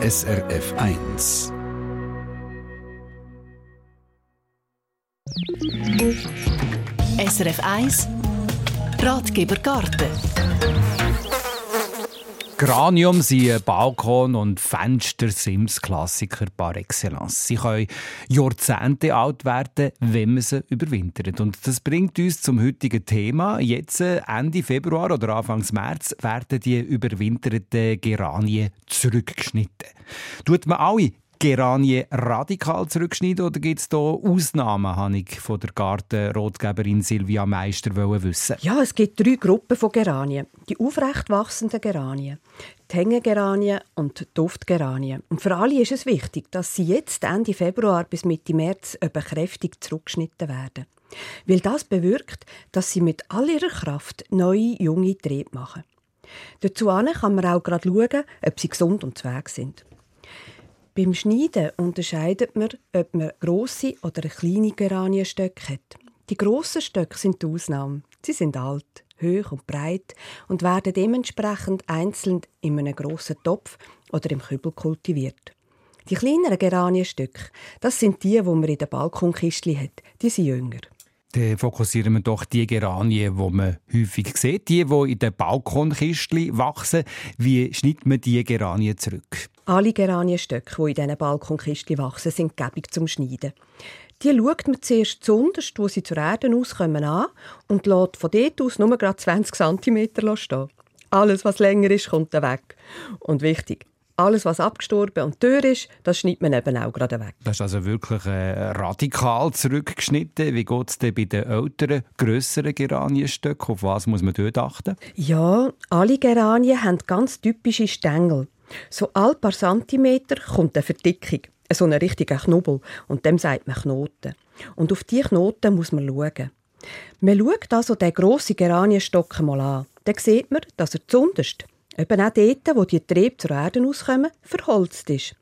SRF 1. SRF 1 Ratgeber Garten Granium sind Balkon- und Fenster-Sims-Klassiker par excellence. Sie können Jahrzehnte alt werden, wenn man sie überwintert. Und das bringt uns zum heutigen Thema. Jetzt, Ende Februar oder Anfang März, werden die überwinterten Geranien zurückgeschnitten. Tut man alle Geranien radikal zurückschneiden oder gibt es hier Ausnahmen, habe ich von der Gartenrotgeberin Silvia Meister wissen Ja, es gibt drei Gruppen von Geranien. Die aufrecht wachsenden Geranien, die Hängegeranien und die Duftgeranien. Und für alle ist es wichtig, dass sie jetzt Ende Februar bis Mitte März eben kräftig zurückgeschnitten werden. Weil das bewirkt, dass sie mit all ihrer Kraft neue, junge Triebe machen. Dazu kann man auch gerade schauen, ob sie gesund und zweig sind. Beim Schneiden unterscheidet man, ob man grosse oder kleine Geranienstöcke hat. Die grossen Stöcke sind die Ausnahme. Sie sind alt, hoch und breit und werden dementsprechend einzeln in einem grossen Topf oder im Kübel kultiviert. Die kleineren Geranienstöcke, das sind die, die man in den Balkonkistchen hat. Die sind jünger. Dann fokussieren wir doch die Geranien, die man häufig sieht, die, die in den Balkonkistchen wachsen. Wie schneidet man diese Geranien zurück? Alle Geranienstöcke, die in diesen Balkonkisten wachsen, sind gäbig zum Schneiden. Die schaut man zuerst zuunterst, wo sie zur Erde auskommen, an und lässt von dort aus nur gerade 20 cm stehen. Alles, was länger ist, kommt weg. Und wichtig, alles, was abgestorben und teuer ist, das schneidet man eben auch gerade weg. Das ist also wirklich äh, radikal zurückgeschnitten. Wie geht es denn bei den älteren, grösseren Geranienstöcken? Auf was muss man dort achten? Ja, alle Geranien haben ganz typische Stängel. So all paar Zentimeter kommt eine Verdickung, so ein richtiger Knubbel, und dem sagt man Knoten. Und auf diese Knoten muss man schauen. Man schaut also den grossen Geranienstock mal an. Dann sieht man, dass er zunderst, eben auch dort, wo die Triebe zur Erde auskommen, verholzt ist.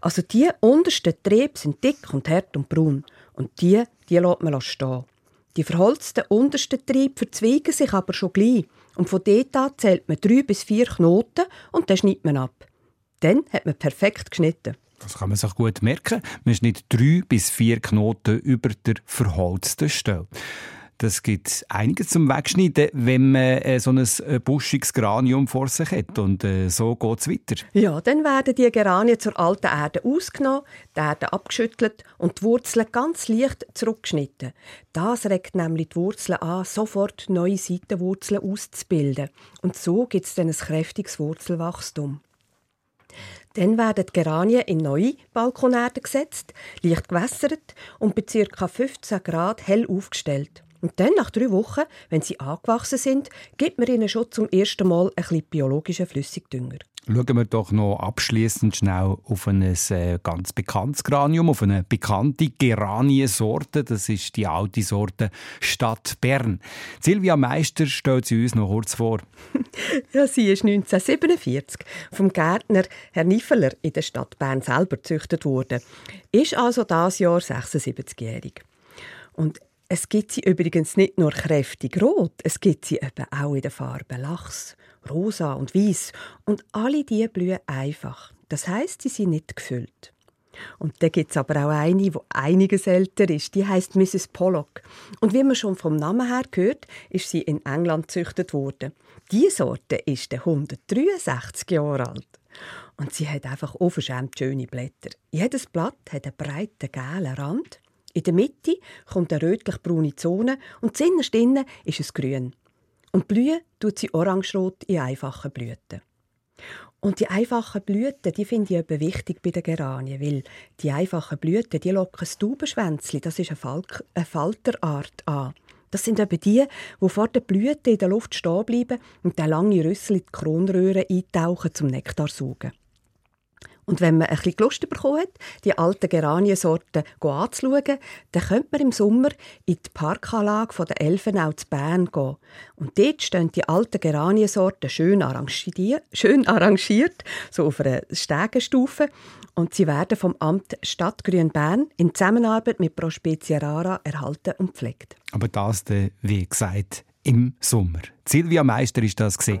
Also die untersten Triebe sind dick und hart und braun. Und die, die lässt man stehen. Die verholzten untersten Triebe verzweigen sich aber schon gleich. Und von dort an zählt man drei bis vier Knoten und dann schneidet man ab. Dann hat man perfekt geschnitten. Das kann man sich gut merken. Man schneidet drei bis vier Knoten über der verholzten Stelle. Das gibt einiges zum Wegschneiden, wenn man äh, so ein äh, buschiges Granium vor sich hat. Und äh, so geht es weiter. Ja, dann werden die Geranien zur alten Erde ausgenommen, die Erde abgeschüttelt und die Wurzeln ganz leicht zurückgeschnitten. Das regt nämlich die Wurzeln an, sofort neue Seitenwurzeln auszubilden. Und so gibt es dann ein kräftiges Wurzelwachstum. Dann werden die Geranien in neue Balkonerde gesetzt, leicht gewässert und bei ca. 15 Grad hell aufgestellt. Und dann, nach drei Wochen, wenn sie angewachsen sind, gibt man ihnen schon zum ersten Mal ein bisschen biologischen Flüssigdünger. Schauen wir doch noch abschließend schnell auf ein äh, ganz bekanntes Granium, auf eine bekannte Geraniensorte. Das ist die alte Sorte Stadt Bern. Silvia Meister stellt sie uns noch kurz vor. ja, sie ist 1947 vom Gärtner Herr Niffeler in der Stadt Bern selber gezüchtet worden. Ist also das Jahr 76-jährig. Und es gibt sie übrigens nicht nur kräftig rot, es gibt sie eben auch in der Farbe Lachs, rosa und weiß und alle die blühen einfach. Das heißt, sie sind nicht gefüllt. Und da gibt es aber auch eine, die einiges älter ist. Die heißt Mrs. Pollock. Und wie man schon vom Namen her gehört, ist sie in England gezüchtet worden. Die Sorte ist 163 Jahre alt. Und sie hat einfach unverschämt schöne Blätter. Jedes Blatt hat einen breiten gelben Rand in der Mitte kommt eine rötlich-braune Zone und innerst innen ist es grün. Und blühen tut sie orangerot in einfachen Blüten. Und die einfachen Blüten, die finde ich eben wichtig bei den Geranien, weil die einfachen Blüten, die locken das Taubenschwänzchen, das ist eine, Falk eine Falterart an. Das sind eben die, die vor der Blüte in der Luft stehen bleiben und der lange Rüssel in die Kronröhre eintauchen zum Nektar saugen. Und wenn man ein bisschen Lust bekommen hat, die alten Geraniensorten anzuschauen, dann könnte man im Sommer in die Parkanlage der Elfenau zu Bern gehen. Und dort stehen die alten Geraniensorten schön arrangiert, schön arrangiert so auf einer Stegenstufe. Und sie werden vom Amt Stadtgrün Bern in Zusammenarbeit mit Pro Spezie Rara erhalten und pflegt. Aber das, wie gesagt, im Sommer. Silvia Meister ist das gesehen.